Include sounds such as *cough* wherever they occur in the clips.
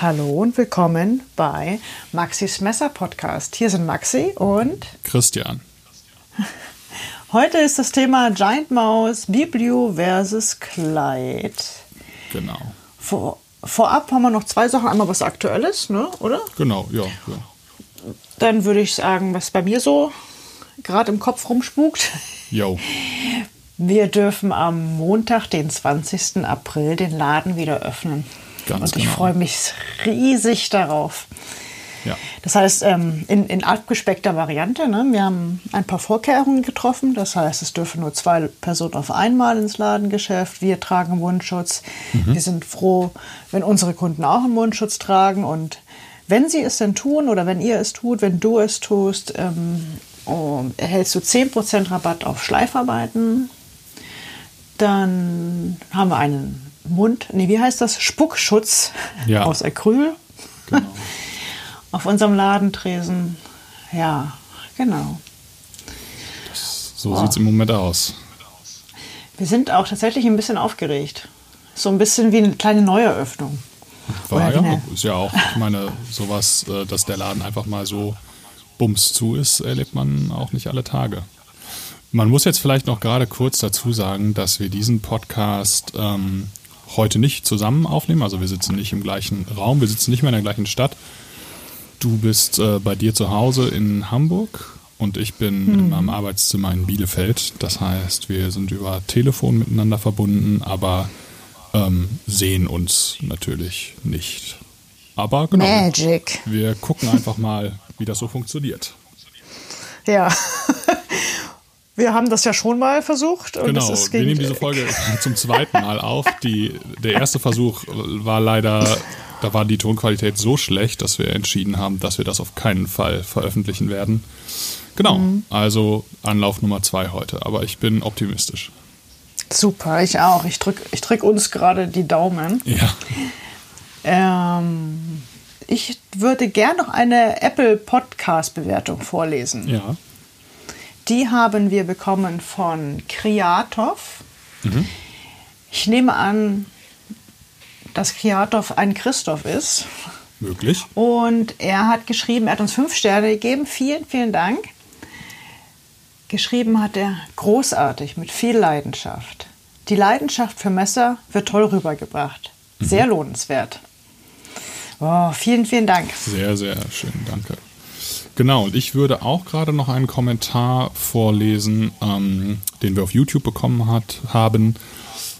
Hallo und willkommen bei Maxis Messer Podcast. Hier sind Maxi und Christian. *laughs* Heute ist das Thema Giant Mouse, Biblio versus Kleid. Genau. Vor, vorab haben wir noch zwei Sachen. Einmal was Aktuelles, ne? oder? Genau, ja. ja. Dann würde ich sagen, was bei mir so gerade im Kopf rumspukt. Jo. Wir dürfen am Montag, den 20. April, den Laden wieder öffnen. Ganz und ich genau. freue mich riesig darauf. Ja. Das heißt, ähm, in, in abgespeckter Variante. Ne? Wir haben ein paar Vorkehrungen getroffen. Das heißt, es dürfen nur zwei Personen auf einmal ins Ladengeschäft. Wir tragen Mundschutz. Wir sind froh, wenn unsere Kunden auch einen Mundschutz tragen. Und wenn sie es denn tun oder wenn ihr es tut, wenn du es tust, ähm, oh, erhältst du 10% Rabatt auf Schleifarbeiten. Dann haben wir einen Mund, nee, wie heißt das? Spuckschutz Ja. aus Acryl Genau. *laughs* auf unserem Ladentresen. Ja, genau. So sieht es im Moment aus. Wir sind auch tatsächlich ein bisschen aufgeregt. So ein bisschen wie eine kleine Neueröffnung. War ja, eine- ist ja auch, ich meine, sowas, äh, dass der Laden einfach mal so bums zu ist, erlebt man auch nicht alle Tage. Man muss jetzt vielleicht noch gerade kurz dazu sagen, dass wir diesen Podcast ähm, heute nicht zusammen aufnehmen. Also wir sitzen nicht im gleichen Raum, wir sitzen nicht mehr in der gleichen Stadt. Du bist äh, bei dir zu Hause in Hamburg und ich bin in meinem Arbeitszimmer in Bielefeld. Das heißt, wir sind über Telefon miteinander verbunden, aber ähm, sehen uns natürlich nicht. Aber genau, Magic. wir gucken einfach mal, wie das so funktioniert. Ja. Wir haben das ja schon mal versucht. Und Genau, wir nehmen diese Folge *laughs* zum zweiten Mal auf. Die, der erste Versuch war leider, da war die Tonqualität so schlecht, dass wir entschieden haben, dass wir das auf keinen Fall veröffentlichen werden. Genau, Mhm. also Anlauf Nummer zwei heute, aber ich bin optimistisch. Super, ich auch. Ich drücke ich drück uns gerade die Daumen. Ja, Ähm, ich würde gern noch eine Apple Podcast Bewertung vorlesen. ja, Die haben wir bekommen von Kriatov. Mhm. Ich nehme an, dass Kriatov ein Christoph ist. möglich. Und er hat geschrieben, er hat uns fünf Sterne gegeben. Vielen, vielen Dank. Geschrieben hat er großartig, mit viel Leidenschaft. Die Leidenschaft für Messer wird toll rübergebracht. Sehr lohnenswert. Oh, vielen, vielen Dank. Sehr, sehr schön, danke. Genau, und ich würde auch gerade noch einen Kommentar vorlesen, ähm, den wir auf YouTube bekommen hat, haben.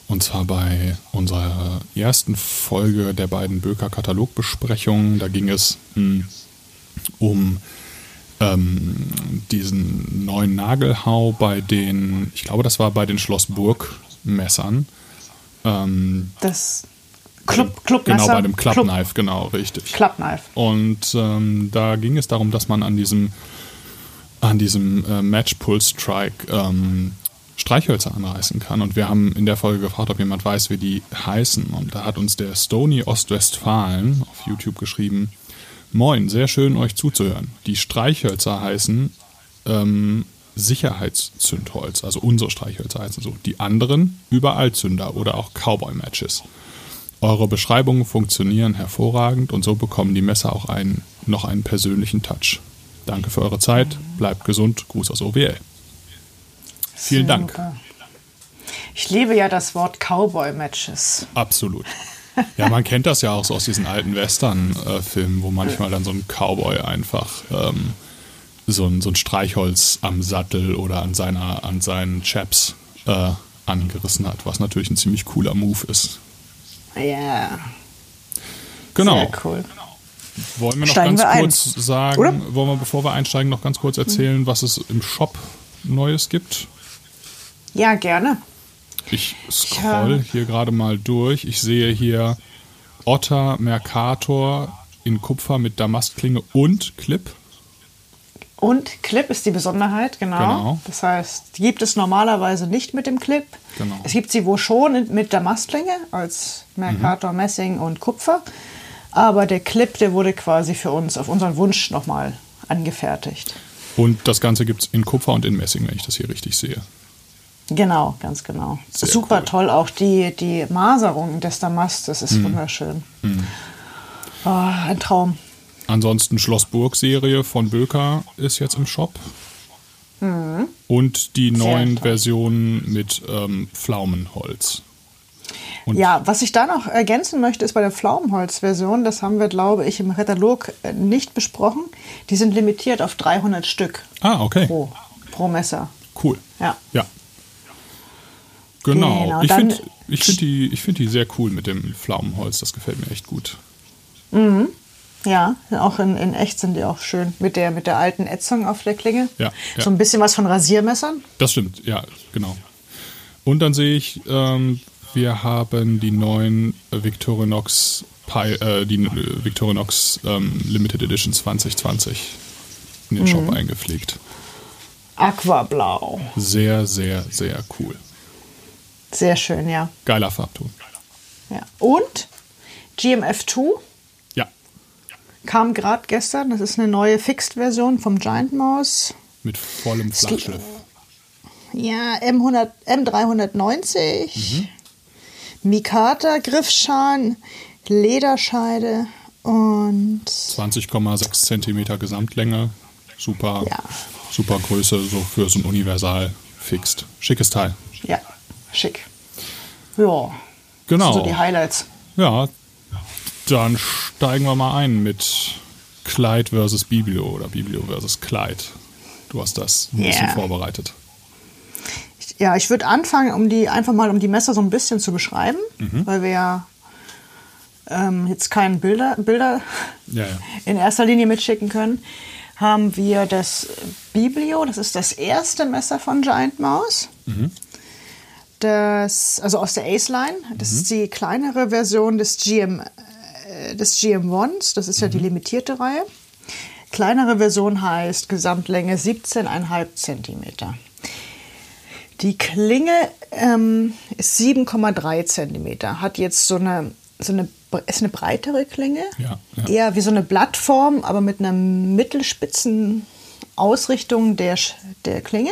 Und zwar bei unserer ersten Folge der beiden Böker Katalogbesprechungen. Da ging es mh, um ähm, diesen neuen Nagelhau bei den, ich glaube, das war bei den Schloss Burg Messern. Ähm, Das Club, Clubmesser. genau, bei dem Club Club- Knife, genau, richtig. Clubknife. Und ähm, da ging es darum, dass man an diesem, an diesem äh, Match Pull Strike ähm, Streichhölzer anreißen kann. Und wir haben in der Folge gefragt, ob jemand weiß, wie die heißen. Und da hat uns der Stony Ostwestfalen auf YouTube geschrieben: Moin, sehr schön euch zuzuhören. Die Streichhölzer heißen ähm, Sicherheitszündholz, also unsere Streichhölzer heißen so. Die anderen Überallzünder oder auch Cowboy-Matches. Eure Beschreibungen funktionieren hervorragend und so bekommen die Messer auch einen, noch einen persönlichen Touch. Danke für eure Zeit, bleibt gesund, Gruß aus OWL. Vielen Dank. Ich liebe ja das Wort Cowboy-Matches. Absolut. Ja, man kennt das ja auch so aus diesen alten Western-Filmen, wo manchmal dann so ein Cowboy einfach ähm, so, ein, so ein Streichholz am Sattel oder an, seiner, an seinen Chaps äh, angerissen hat, was natürlich ein ziemlich cooler Move ist. Ja, Genau. sehr cool. Wollen wir noch Steigen ganz wir ein. kurz sagen, Oder? wollen wir, bevor wir einsteigen, noch ganz kurz erzählen, was es im Shop Neues gibt? Ja, gerne. Ich scroll hier gerade mal durch. Ich sehe hier Otter Mercator in Kupfer mit Damastklinge und Clip. Und Clip ist die Besonderheit, genau. Genau. Das heißt, gibt es normalerweise nicht mit dem Clip. Genau. Es gibt sie wohl schon mit Damastlinge als Mercator, Messing und Kupfer. Aber der Clip, der wurde quasi für uns auf unseren Wunsch nochmal angefertigt. Und das Ganze gibt es in Kupfer und in Messing, wenn ich das hier richtig sehe. Genau, ganz genau. Sehr Super cool. toll. Auch die, die Maserung des Damastes Mhm. ist wunderschön. Oh, ein Traum. Ansonsten Schloss Burg-Serie von Böker ist jetzt im Shop. Und die neuen toll. Versionen mit ähm, Pflaumenholz. Und Ja, was ich da noch ergänzen möchte, ist bei der Pflaumenholz-Version, das haben wir, glaube ich, im Katalog äh, nicht besprochen. Die sind limitiert auf 300 Stück Ah, okay. pro, pro Messer. Cool. Ja. Ja. Genau. Genau, ich finde ich find die, ich find die sehr cool mit dem Pflaumenholz. Das gefällt mir echt gut. Ja, auch in, in echt sind die auch schön. Mit der, mit der alten Ätzung auf der Klinge. Ja, ja. So ein bisschen was von Rasiermessern. Das stimmt, ja, genau. Und dann sehe ich, ähm, wir haben die neuen Victorinox, Pi, äh, die äh, Victorinox ähm, Limited Edition 2020 in den Mhm. Shop eingepflegt. Aquablau. Sehr, sehr, sehr cool. Sehr schön, ja. Geiler Farbton. ja. Und GMF2 Ja, kam gerade gestern. Das ist eine neue Fixed-Version vom Giant Mouse. mit vollem Flachschliff. Ja, M100, M390. Mikata, Griffschalen, Lederscheide und 20,6 Zentimeter Gesamtlänge. Super, Ja. super Größe, so für so ein Universal fixed. Schickes Teil. ja, schick. Ja, Genau. so die Highlights. Ja, dann steigen wir mal ein mit Clyde versus Biblio oder Biblio versus Clyde. Du hast das ein bisschen Ja. vorbereitet. Ja, ich würde anfangen, um die einfach mal um die Messer so ein bisschen zu beschreiben, Mhm. weil wir ja ähm, jetzt keine Bilder, Bilder Ja, ja. in erster Linie mitschicken können. Haben wir das Biblio, das ist das erste Messer von Giant Mouse. Das, also aus der Ace-Line. Das ist die kleinere Version des GM, des GM1s. Das ist ja die limitierte Reihe. Kleinere Version heißt Gesamtlänge 17,5 Zentimeter. Die Klinge ähm, ist 7,3 Zentimeter. Hat jetzt so eine, so eine, ist eine breitere Klinge. Ja, ja. Eher wie so eine Blattform, aber mit einer mittelspitzen Ausrichtung der, der Klinge.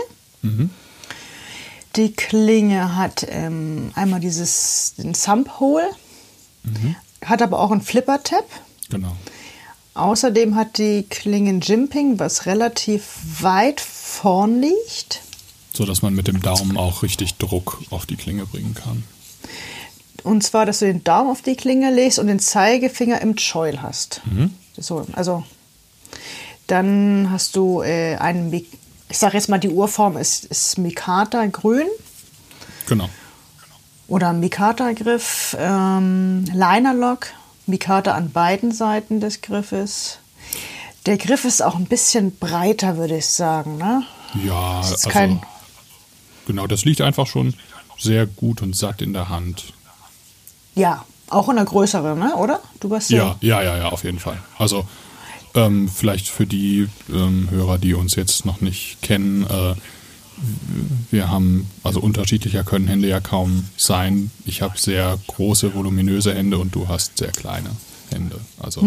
Die Klinge hat ähm, einmal dieses den Thumb Hole, hat aber auch einen Flipper Tab. Genau. Außerdem hat die Klinge ein Jimping, was relativ weit vorn liegt. So dass man mit dem Daumen auch richtig Druck auf die Klinge bringen kann. Und zwar, dass du den Daumen auf die Klinge legst und den Zeigefinger im Choil hast. So, also dann hast du äh, einen, ich sage jetzt mal, die Urform ist, ist Mikata grün Genau. Oder Mikata-Griff, ähm, Linerlock, Mikata an beiden Seiten des Griffes. Der Griff ist auch ein bisschen breiter, würde ich sagen. Ne? Ja, also kein- genau, das liegt einfach schon sehr gut und satt in der Hand. Ja, auch in der größeren, ne? oder? Du warst Ja, ja, ja, ja, auf jeden Fall. Also ähm, vielleicht für die ähm, Hörer, die uns jetzt noch nicht kennen, äh, wir haben, also unterschiedlicher können Hände ja kaum sein. Ich habe sehr große, voluminöse Hände und du hast sehr kleine Hände. Also,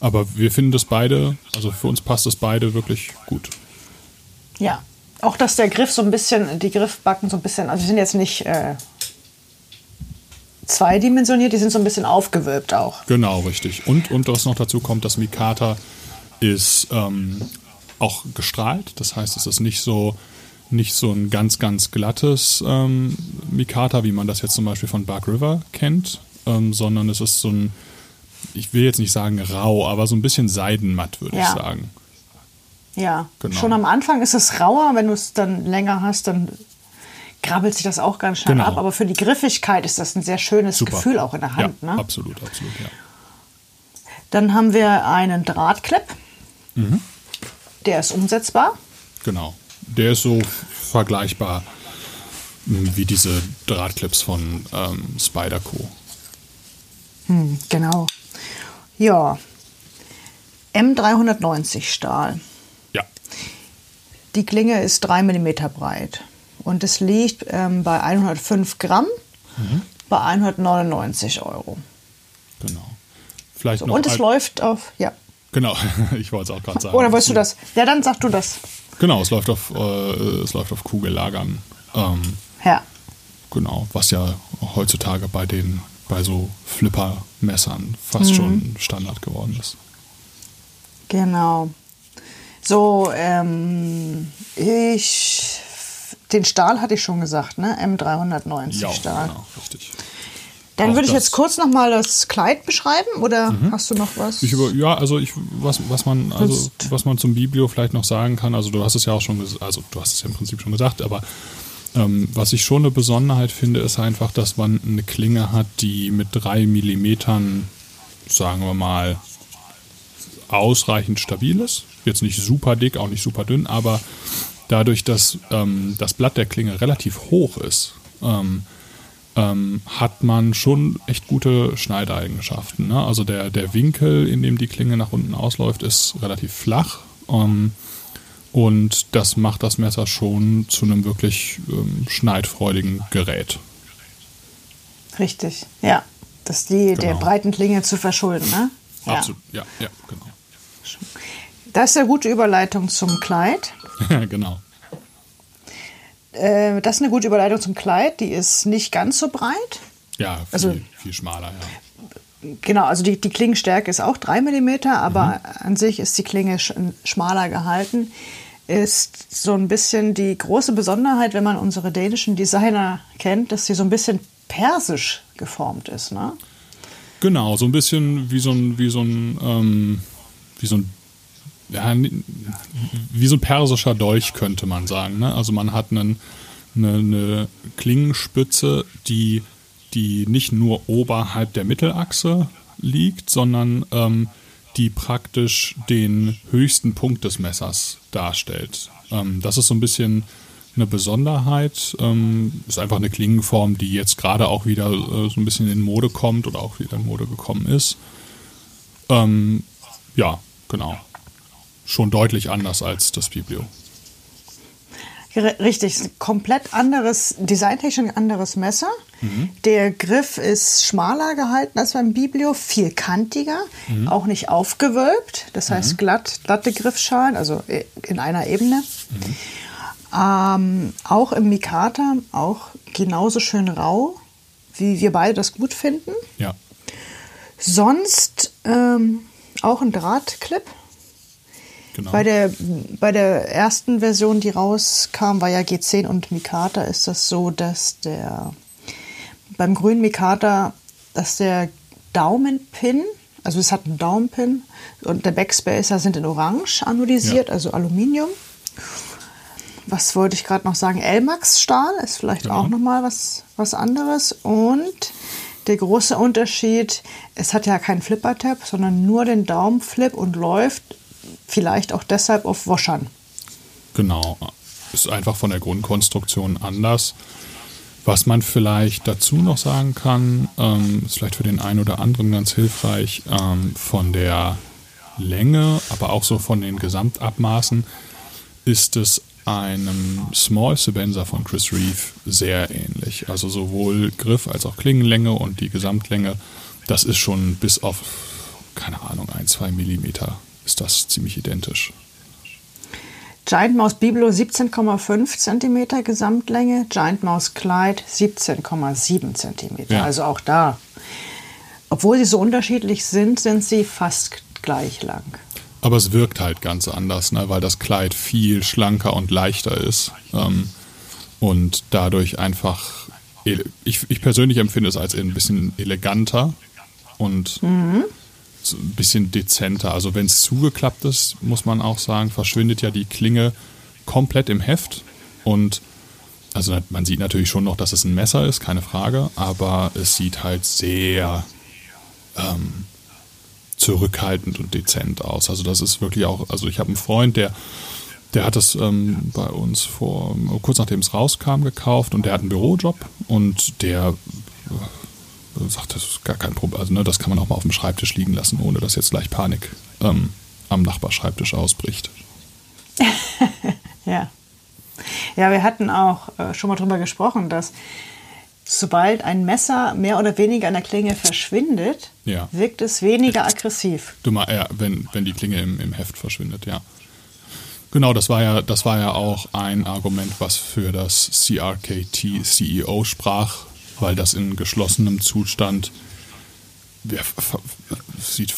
aber wir finden das beide, also für uns passt das beide wirklich gut. Ja, auch dass der Griff so ein bisschen, die Griffbacken so ein bisschen, also die sind jetzt nicht äh, zweidimensioniert, die sind so ein bisschen aufgewölbt auch. Genau, richtig. Und, und was noch dazu kommt, das Mikata ist ähm, auch gestrahlt. Das heißt, es ist nicht so, nicht so ein ganz, ganz glattes ähm, Mikata, wie man das jetzt zum Beispiel von Bark River kennt, ähm, sondern es ist so ein, ich will jetzt nicht sagen rau, aber so ein bisschen seidenmatt, würde Ja. ich sagen. Ja, Genau. schon am Anfang ist es rauer, wenn du es dann länger hast, dann grabbelt sich das auch ganz schnell Genau. ab. Aber für die Griffigkeit ist das ein sehr schönes Super. Gefühl auch in der Hand. ja, ne? absolut, absolut, ja. Dann haben wir einen Drahtklipp. Mhm. Der ist umsetzbar. Genau. Der ist so vergleichbar mh, wie diese Drahtclips von ähm, Spyderco. Hm, genau. Ja. M390 Stahl. Ja, Die Klinge ist 3 mm breit und es liegt ähm, bei 105 Gramm Mhm. bei 199 Euro. genau. Vielleicht So, noch und es läuft auf, ja. Genau, *laughs* ich wollte es auch gerade sagen. Oder wolltest du das? Ja, dann sag du das. Genau, es läuft auf, äh, es läuft auf Kugellagern. Ähm, Ja. genau, was ja heutzutage bei den bei so Flipper-Messern fast Mhm. schon Standard geworden ist. Genau. So, ähm, ich, den Stahl hatte ich schon gesagt, ne? M390 Ja, Stahl. genau, richtig. Dann würde ich jetzt kurz noch mal das Kleid beschreiben oder hast du noch was? Über, ja, also ich, was, was man, also was man zum Biblio vielleicht noch sagen kann, also du hast es ja auch schon, also du hast es ja im Prinzip schon gesagt, aber ähm, was ich schon eine Besonderheit finde, ist einfach, dass man eine Klinge hat, die mit drei Millimetern, sagen wir mal, ausreichend stabil ist. Jetzt nicht super dick, auch nicht super dünn, aber dadurch, dass ähm, das Blatt der Klinge relativ hoch ist, ähm, ähm, hat man schon echt gute Schneideigenschaften. Ne? Also der, der Winkel, in dem die Klinge nach unten ausläuft, ist relativ flach. Ähm, und das macht das Messer schon zu einem wirklich ähm, schneidfreudigen Gerät. Richtig, ja. Das ist die der Genau. breiten Klinge zu verschulden, ne? Ja. Absolut, ja, ja, genau. Das ist eine gute Überleitung zum Kleid. *laughs* genau. Äh, das ist eine gute Überleitung zum Kleid. Die ist nicht ganz so breit. Ja, viel, Also- viel schmaler, ja. Genau, also die, die Klingenstärke ist auch 3 mm, aber an sich ist die Klinge sch schmaler gehalten. Ist so ein bisschen die große Besonderheit, wenn man unsere dänischen Designer kennt, dass sie so ein bisschen persisch geformt ist. Ne? Genau, so ein bisschen wie so ein, wie so ein, ähm, wie so ein, ja, wie so ein persischer Dolch könnte man sagen. Ne? Also man hat einen, eine, eine Klingenspitze, die, die nicht nur oberhalb der Mittelachse liegt, sondern ähm, die praktisch den höchsten Punkt des Messers darstellt. Ähm, das ist so ein bisschen eine Besonderheit. Ähm, ist einfach eine Klingenform, die jetzt gerade auch wieder äh, so ein bisschen in Mode kommt oder auch wieder in Mode gekommen ist. Ähm, ja, genau. Schon deutlich anders als das Biblio. Richtig, komplett anderes, designtechnisch ein anderes Messer. Der Griff ist schmaler gehalten als beim Biblio, viel kantiger, auch nicht aufgewölbt, das heißt glatt, glatte Griffschalen, also in einer Ebene. Ähm, auch im Mikata, auch genauso schön rau, wie wir beide das gut finden. Ja, Sonst ähm, auch ein Drahtclip. Genau. Bei der, bei der ersten Version, die rauskam, war ja G10 und Mikata, ist das so, dass der beim grünen Mikata, dass der Daumenpin, also es hat einen Daumenpin und der Backspacer sind in Orange anodisiert, Ja. also Aluminium. Was wollte ich gerade noch sagen? Elmax Stahl ist vielleicht Genau. auch nochmal was, was anderes. Und der große Unterschied, es hat ja keinen Flipper-Tab, sondern nur den Daumenflip und läuft vielleicht auch deshalb auf Waschern. Genau. Ist einfach von der Grundkonstruktion anders. Was man vielleicht dazu noch sagen kann, ähm, ist vielleicht für den einen oder anderen ganz hilfreich, ähm, von der Länge, aber auch so von den Gesamtabmaßen, ist es einem Small Sebenza von Chris Reeve sehr ähnlich. Also sowohl Griff als auch Klingenlänge und die Gesamtlänge, das ist schon bis auf, keine Ahnung, ein, zwei Millimeter ist das ziemlich identisch. Giant Mouse Biblo 17,5 cm Gesamtlänge, Giant Mouse Clyde 17,7 cm. Ja. Also auch da, obwohl sie so unterschiedlich sind, sind sie fast gleich lang. Aber es wirkt halt ganz anders, ne? weil das Kleid viel schlanker und leichter ist. Ähm, und dadurch einfach, ich, ich persönlich empfinde es als ein bisschen eleganter und ein bisschen dezenter. Also wenn es zugeklappt ist, muss man auch sagen, verschwindet ja die Klinge komplett im Heft. Und also man sieht natürlich schon noch, dass es ein Messer ist, keine Frage, aber es sieht halt sehr ähm, zurückhaltend und dezent aus. Also das ist wirklich auch, also ich habe einen Freund, der, der hat es ähm, bei uns vor, kurz nachdem es rauskam, gekauft und der hat einen Bürojob und der sagt, das ist gar kein Problem. Also ne, das kann man auch mal auf dem Schreibtisch liegen lassen, ohne dass jetzt gleich Panik ähm, am Nachbarschreibtisch ausbricht. *laughs* Ja. Ja, wir hatten auch äh, schon mal drüber gesprochen, dass sobald ein Messer mehr oder weniger an der Klinge verschwindet, Ja. wirkt es weniger aggressiv. Du mal, ja, wenn, wenn die Klinge im, im Heft verschwindet, ja. Genau, das war ja, das war ja auch ein Argument, was für das CRKT CEO sprach, weil das in geschlossenem Zustand ja, sieht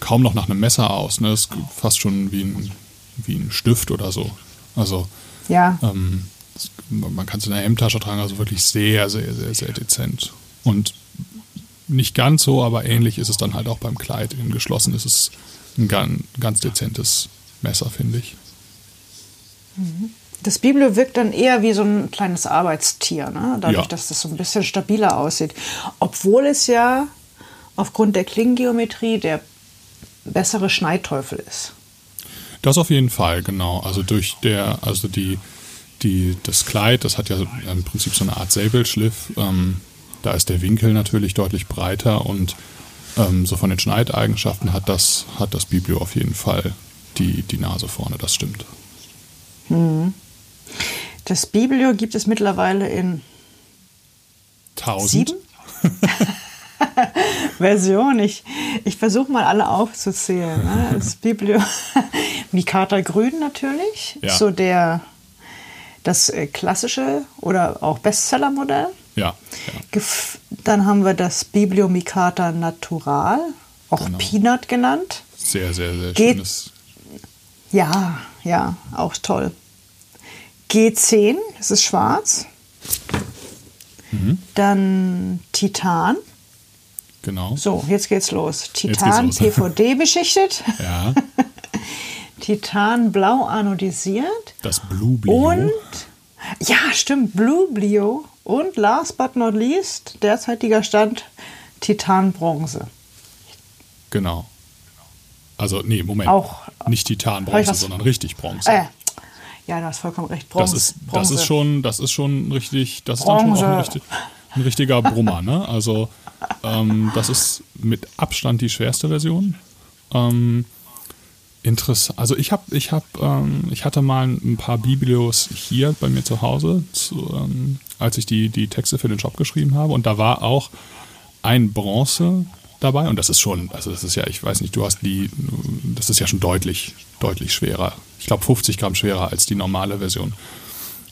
kaum noch nach einem Messer aus. Ne? Ist fast schon wie ein, wie ein Stift oder so. Also ja. ähm, man kann es in der Hemdtasche tragen, also wirklich sehr, sehr, sehr, sehr dezent. Und nicht ganz so, aber ähnlich ist es dann halt auch beim Kleid. In geschlossen ist es ein ganz, ganz dezentes Messer, finde ich. Mhm. Das Biblo wirkt dann eher wie so ein kleines Arbeitstier, ne? dadurch, ja. dass das so ein bisschen stabiler aussieht. Obwohl es ja aufgrund der Klingengeometrie der bessere Schneidteufel ist. Das auf jeden Fall, genau. Also durch der, also die, die, das Kleid, das hat ja im Prinzip so eine Art Säbelschliff. Ähm, da ist der Winkel natürlich deutlich breiter und ähm, so von den Schneideigenschaften hat das, hat das Biblio auf jeden Fall die, die Nase vorne, das stimmt. Hm. Das Biblio gibt es mittlerweile in tausend *laughs* Versionen. Ich, ich versuche mal alle aufzuzählen. Ne? Das Biblio *laughs* Mikata Grün natürlich, ja. so der das äh, klassische oder auch Bestsellermodell. Ja, ja. Dann haben wir das Bibliomicata Natural, auch genau. Peanut genannt. Sehr, sehr, sehr Ge schönes. Ja, ja, auch toll. G10, das ist schwarz. Mhm. Dann Titan. Genau. So, jetzt geht's los. Titan geht's los. *laughs* PVD beschichtet. Ja. *laughs* Titan blau anodisiert. Das Blue Blio. Und, ja, stimmt, Blue Blio. Und last but not least, derzeitiger Stand Titan Bronze. Genau. Also, nee, Moment. Auch, Nicht Titan Bronze, sondern richtig Bronze. Äh, ja, du hast vollkommen recht. Bronze, das, ist, das ist schon, das ist schon richtig, das ist dann schon auch ein, richtig, ein richtiger Brummer, ne? Also, ähm, das ist mit Abstand die schwerste Version. Ähm, Interessant. Also ich habe, ich habe, ähm, ich hatte mal ein paar Biblios hier bei mir zu Hause, zu, ähm, als ich die, die Texte für den Shop geschrieben habe. Und da war auch ein Bronze dabei. Und das ist schon, also das ist ja, ich weiß nicht, du hast die, das ist ja schon deutlich, deutlich schwerer. Ich glaube 50 Gramm schwerer als die normale Version.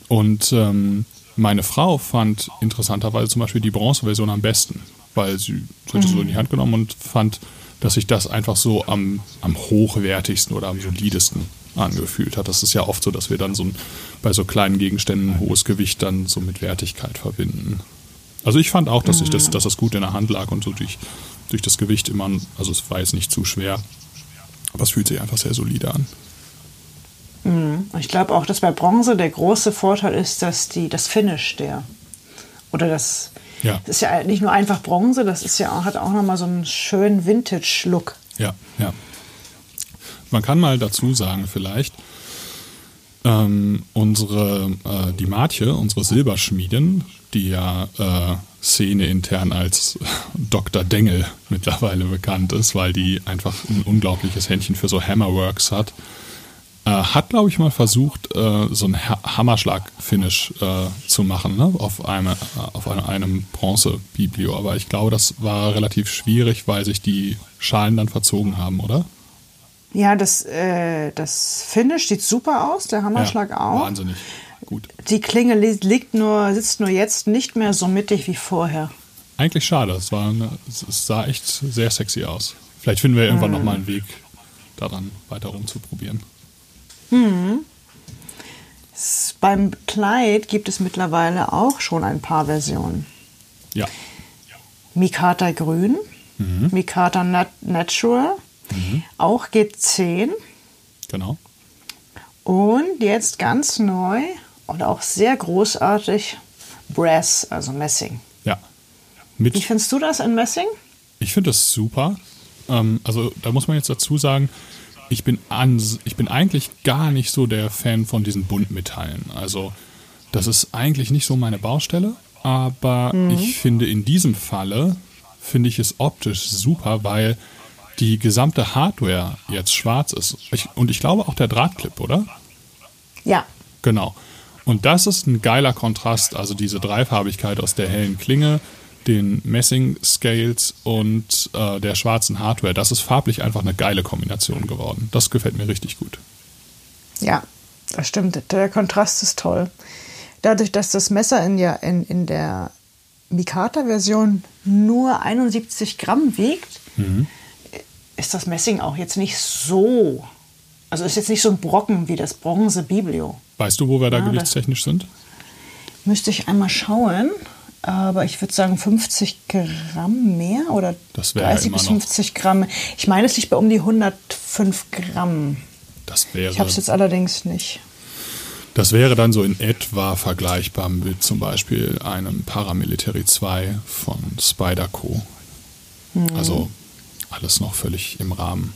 Und ähm, meine Frau fand interessanterweise zum Beispiel die Bronzeversion am besten, weil sie, sie mhm. so in die Hand genommen und fand dass sich das einfach so am, am hochwertigsten oder am solidesten angefühlt hat. Das ist ja oft so, dass wir dann so ein, bei so kleinen Gegenständen ein hohes Gewicht dann so mit Wertigkeit verbinden. Also ich fand auch, dass, ich das, dass das gut in der Hand lag und so durch, durch das Gewicht immer, also es war jetzt nicht zu schwer, aber es fühlt sich einfach sehr solide an. Mhm. Ich glaube auch, dass bei Bronze der große Vorteil ist, dass die, das Finish der oder das ja. Das ist ja nicht nur einfach Bronze, das ist ja, hat auch nochmal so einen schönen Vintage-Look. Ja, ja. Man kann mal dazu sagen, vielleicht, ähm, unsere, äh, die Matje, unsere Silberschmiedin, die ja äh, Szene intern als *laughs* Dr. Dengel mittlerweile bekannt ist, weil die einfach ein unglaubliches Händchen für so Hammerworks hat, äh, hat, glaube ich, mal versucht, äh, so ein ha Hammerschlag-Finish äh, zu machen ne? auf, eine, äh, auf eine, einem Bronze-Biblio. Aber ich glaube, das war relativ schwierig, weil sich die Schalen dann verzogen haben, oder? Ja, das, äh, das Finish sieht super aus, der Hammerschlag ja, auch. Wahnsinnig gut. Die Klinge liegt nur, sitzt nur jetzt nicht mehr so mittig wie vorher. Eigentlich schade, es, war eine, es sah echt sehr sexy aus. Vielleicht finden wir irgendwann hm. nochmal einen Weg, daran weiter rumzuprobieren. Hm. Beim Kleid gibt es mittlerweile auch schon ein paar Versionen. Ja. Mikata Grün, mhm. Mikata Nat Natural, mhm. auch G10. Genau. Und jetzt ganz neu und auch sehr großartig Brass, also Messing. Ja. Mit Wie findest du das in Messing? Ich finde das super. Ähm, also da muss man jetzt dazu sagen, ich bin, an, ich bin eigentlich gar nicht so der Fan von diesen Buntmetallen. Also, das ist eigentlich nicht so meine Baustelle, aber mhm. ich finde in diesem Falle, finde ich es optisch super, weil die gesamte Hardware jetzt schwarz ist. Ich, und ich glaube auch der Drahtclip, oder? Ja. Genau. Und das ist ein geiler Kontrast, also diese Dreifarbigkeit aus der hellen Klinge, den Messing-Scales und äh, der schwarzen Hardware. Das ist farblich einfach eine geile Kombination geworden. Das gefällt mir richtig gut. Ja, das stimmt. Der Kontrast ist toll. Dadurch, dass das Messer in, ja, in, in der Mikata-Version nur 71 Gramm wiegt, ist das Messing auch jetzt nicht so. Also ist jetzt nicht so ein Brocken wie das Bronze Biblio. Weißt du, wo wir da Ja, gewichtstechnisch sind? Müsste ich einmal schauen, aber ich würde sagen 50 Gramm mehr oder Das wäre 30 immer bis noch- 50 Gramm. Ich meine, es liegt bei um die 105 Gramm. Das wäre, Ich habe es jetzt allerdings nicht. das wäre dann so in etwa vergleichbar mit zum Beispiel einem Paramilitary 2 von Spyderco. Mhm. Also alles noch völlig im Rahmen.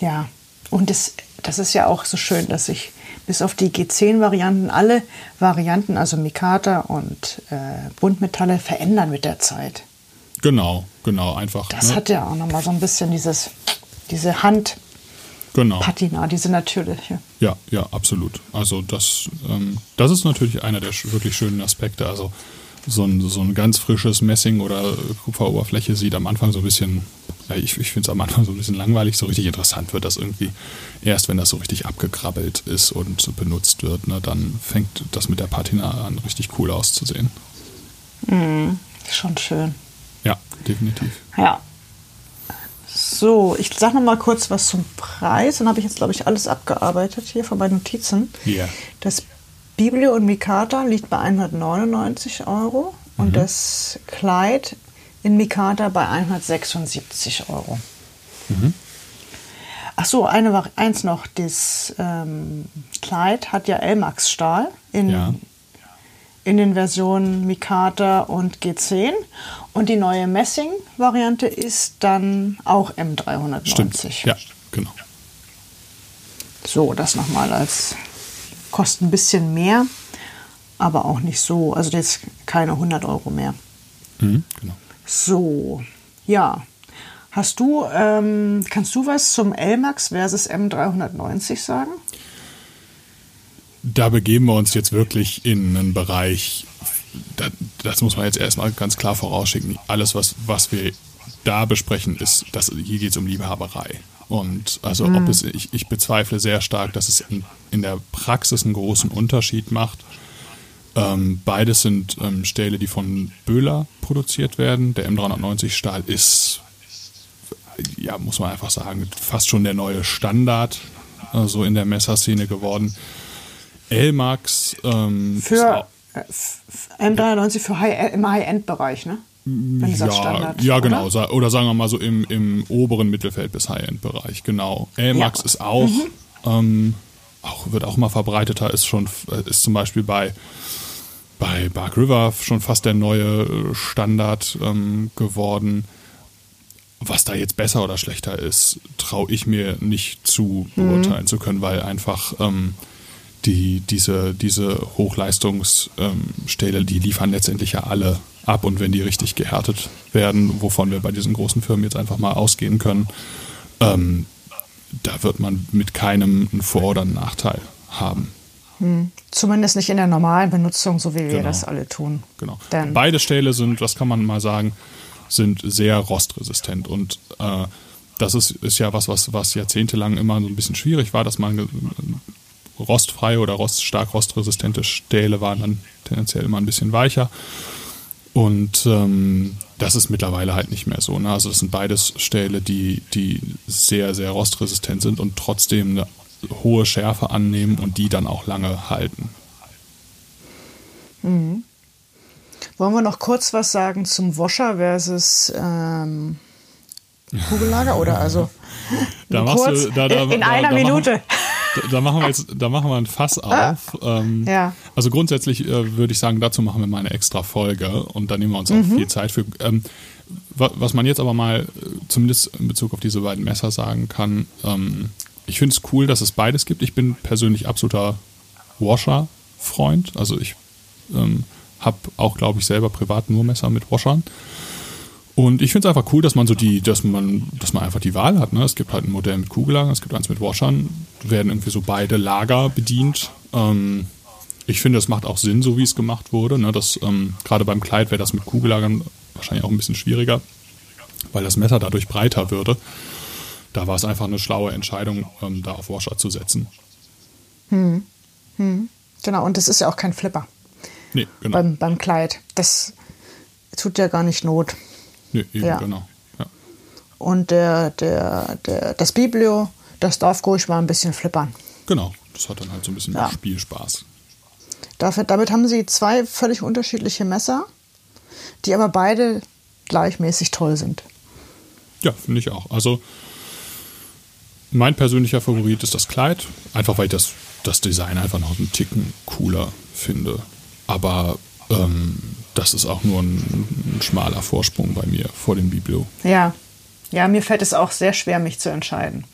Ja, und das, das ist ja auch so schön, dass sich bis auf die G10-Varianten alle Varianten, also Mikata und äh, Buntmetalle, verändern mit der Zeit. Genau, genau, einfach. Das ne? hat ja auch nochmal so ein bisschen dieses, diese Handpatina, genau. diese natürliche. Ja, ja, absolut. Also das, ähm, das ist natürlich einer der wirklich schönen Aspekte. Also so ein, so ein ganz frisches Messing oder Kupferoberfläche sieht am Anfang so ein bisschen, ja, ich, ich finde es am Anfang so ein bisschen langweilig, so richtig interessant wird das irgendwie erst, wenn das so richtig abgekrabbelt ist und benutzt wird, ne, dann fängt das mit der Patina an, richtig cool auszusehen. Schon schön. Ja, definitiv. Ja. So, ich sage noch mal kurz was zum Preis. Dann habe ich jetzt, glaube ich, alles abgearbeitet hier von meinen Notizen. Ja. Das Biblio und Mikata liegt bei 199 Euro und das Kleid in Mikata bei 176 Euro. Ach so, eine eins noch. Das ähm, Kleid hat ja Elmax Stahl in, Ja. in den Versionen Mikata und G10 und die neue Messing-Variante ist dann auch M390. Stimmt. Ja, genau. So, das nochmal als kostet ein bisschen mehr, aber auch nicht so. Also jetzt keine 100 Euro mehr. Mhm, genau. So, ja. Hast du, ähm, kannst du was zum L-Max versus M390 sagen? da begeben wir uns jetzt wirklich in einen Bereich, da, das muss man jetzt erstmal ganz klar vorausschicken. Alles, was, was wir da besprechen, ist, dass hier geht es um Liebhaberei. Und also ob es, ich, ich bezweifle sehr stark, dass es in, in der Praxis einen großen Unterschied macht. Ähm, beides sind ähm, Stähle, die von Böhler produziert werden. Der M390 Stahl ist, ja, muss man einfach sagen, fast schon der neue Standard äh, so in der Messerszene geworden. L-Max ähm, Für äh, f- f- M390 für High, im High-End-Bereich, ne? Wenn ja, Standard. ja, genau. Oder? Oder sagen wir mal so im, im oberen Mittelfeld bis High-End-Bereich, genau. L-Max Ja. Mhm. ist auch, ähm, auch, wird auch mal verbreiteter, ist schon, äh, ist zum Beispiel bei, bei Bark River schon fast der neue äh, Standard ähm, geworden. Was da jetzt besser oder schlechter ist, traue ich mir nicht zu Mhm. beurteilen zu können, weil einfach ähm, die, diese, diese Hochleistungsstähle, die liefern letztendlich ja alle ab und wenn die richtig gehärtet werden, wovon wir bei diesen großen Firmen jetzt einfach mal ausgehen können, ähm, da wird man mit keinem einen Vor- oder einen Nachteil haben. Zumindest nicht in der normalen Benutzung, so wie wir Genau. das alle tun. Genau. Denn, Beide Stähle sind, das kann man mal sagen, sind sehr rostresistent und äh, das ist, ist ja was, was, was jahrzehntelang immer so ein bisschen schwierig war, dass man ge- rostfreie oder rost, stark rostresistente Stähle waren dann tendenziell immer ein bisschen weicher. Und ähm, das ist mittlerweile halt nicht mehr so. Ne? Also das sind beides Stähle, die, die sehr, sehr rostresistent sind und trotzdem eine hohe Schärfe annehmen und die dann auch lange halten. wollen wir noch kurz was sagen zum Washer versus ähm, Kugellager? Oder also Da *laughs* kurz du- da- da- in einer da machen- Minute. Da, machen wir jetzt, da machen wir ein Fass auf. Ähm, Ja. Also grundsätzlich äh, würde ich sagen, dazu machen wir mal eine extra Folge und da nehmen wir uns auch viel Zeit für. Ähm, wa- was man jetzt aber mal, äh, zumindest in Bezug auf diese beiden Messer sagen kann, ähm, ich finde es cool, dass es beides gibt. Ich bin persönlich absoluter Washer-Freund. Also ich ähm, habe auch, glaube ich, selber privat nur Messer mit Washern. Und ich finde es einfach cool, dass man so die, dass man, dass man einfach die Wahl hat. Ne? Es gibt halt ein Modell mit Kugellagern, es gibt eins mit Washern, werden irgendwie so beide Lager bedient. Ähm, ich finde, es macht auch Sinn, so wie es gemacht wurde. Ne? Ähm, gerade beim Kleid wäre das mit Kugellagern wahrscheinlich auch ein bisschen schwieriger, weil das Messer dadurch breiter würde. Da war es einfach eine schlaue Entscheidung, ähm, da auf Washer zu setzen. Genau, und das ist ja auch kein Flipper Nee, genau. beim, beim Kleid. Das tut ja gar nicht Not. Nee, eben, Ja. genau. Ja. Und der, der, der, das Biblio, das darf ruhig mal ein bisschen flippern. Genau. Das hat dann halt so ein bisschen Ja. Spielspaß. Dafür, damit haben sie zwei völlig unterschiedliche Messer, die aber beide gleichmäßig toll sind. Ja, finde ich auch. Also mein persönlicher Favorit ist das Kleid, einfach weil ich das, das Design einfach noch einen Ticken cooler finde. Aber ähm, das ist auch nur ein, ein schmaler Vorsprung bei mir vor dem Biblio. Ja. Ja, mir fällt es auch sehr schwer, mich zu entscheiden.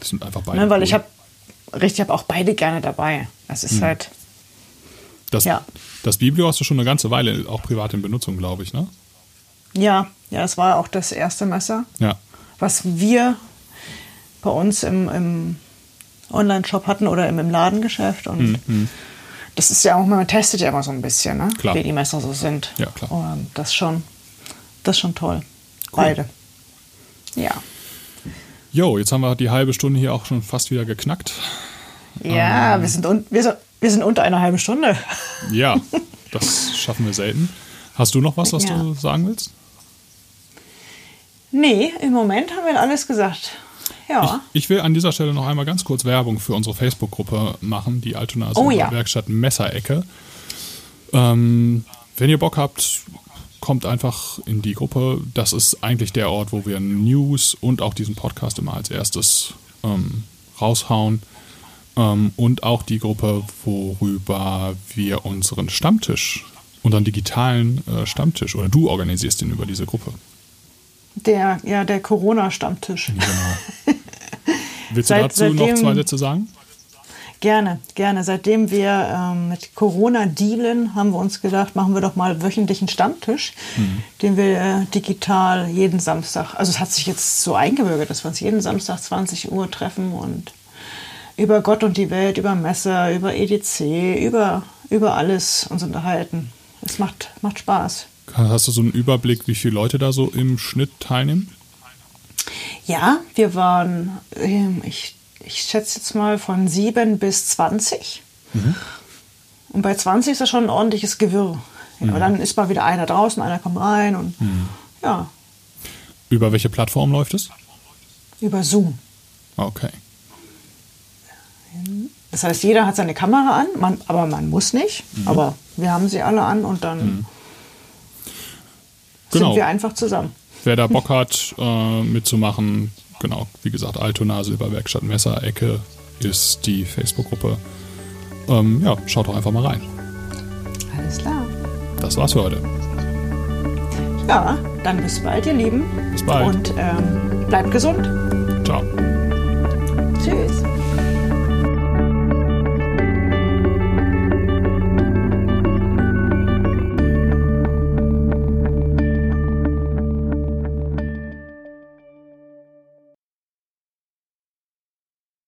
Das sind einfach beide. Ne, weil cool. ich habe richtig, habe auch beide gerne dabei. Das ist halt, das, ja. das Biblio hast du schon eine ganze Weile auch privat in Benutzung, glaube ich, ne? ja, ja, es war auch das erste Messer, Ja. was wir bei uns im, im Online-Shop hatten oder im, im Ladengeschäft. Und das ist ja auch, man testet ja immer so ein bisschen, ne? Klar. wie die Messer so sind. Ja, klar. Und das ist schon, das schon toll. Beide. Ja. Jo, jetzt haben wir die halbe Stunde hier auch schon fast wieder geknackt. Ja, wir, sind un wir, sind, wir sind unter einer halben Stunde. Ja, *laughs* das schaffen wir selten. Hast du noch was, was Ja. du sagen willst? Nee, im Moment haben wir alles gesagt. Ja. Ich, ich will an dieser Stelle noch einmal ganz kurz Werbung für unsere Facebook-Gruppe machen, die Altona Oh ja. Werkstatt Messerecke. Ähm, wenn ihr Bock habt, kommt einfach in die Gruppe. Das ist eigentlich der Ort, wo wir News und auch diesen Podcast immer als erstes ähm, raushauen. Ähm, und auch die Gruppe, worüber wir unseren Stammtisch, unseren digitalen äh, Stammtisch, oder du organisierst den über diese Gruppe. Der, ja, der Corona-Stammtisch. Genau. *laughs* Willst du Seit- dazu noch seitdem- zwei Sätze sagen? Gerne, gerne. Seitdem wir ähm, mit Corona dealen, haben wir uns gedacht, machen wir doch mal wöchentlichen Stammtisch, den wir äh, digital jeden Samstag, also es hat sich jetzt so eingebürgert, dass wir uns jeden Samstag 20 Uhr treffen und über Gott und die Welt, über Messer, über EDC, über, über alles uns unterhalten. Es macht, macht Spaß. Hast du so einen Überblick, wie viele Leute da so im Schnitt teilnehmen? Ja, wir waren, ähm, ich, ich schätze jetzt mal von 7 bis 20. Und bei 20 ist das schon ein ordentliches Gewirr. Ja, Aber dann ist mal wieder einer draußen, einer kommt rein und ja, Über welche Plattform läuft es? über Zoom. Okay. Das heißt, jeder hat seine Kamera an, man, aber man muss nicht. Aber wir haben sie alle an und dann Genau. sind wir einfach zusammen. Wer da Bock hat, äh, mitzumachen, genau, wie gesagt, Altona Silberwerkstatt Messerecke ist die Facebook-Gruppe. Ähm, ja, schaut doch einfach mal rein. Alles klar. Das war's für heute. Ja, dann bis bald, ihr Lieben. Bis bald. Und ähm, bleibt gesund. Ciao.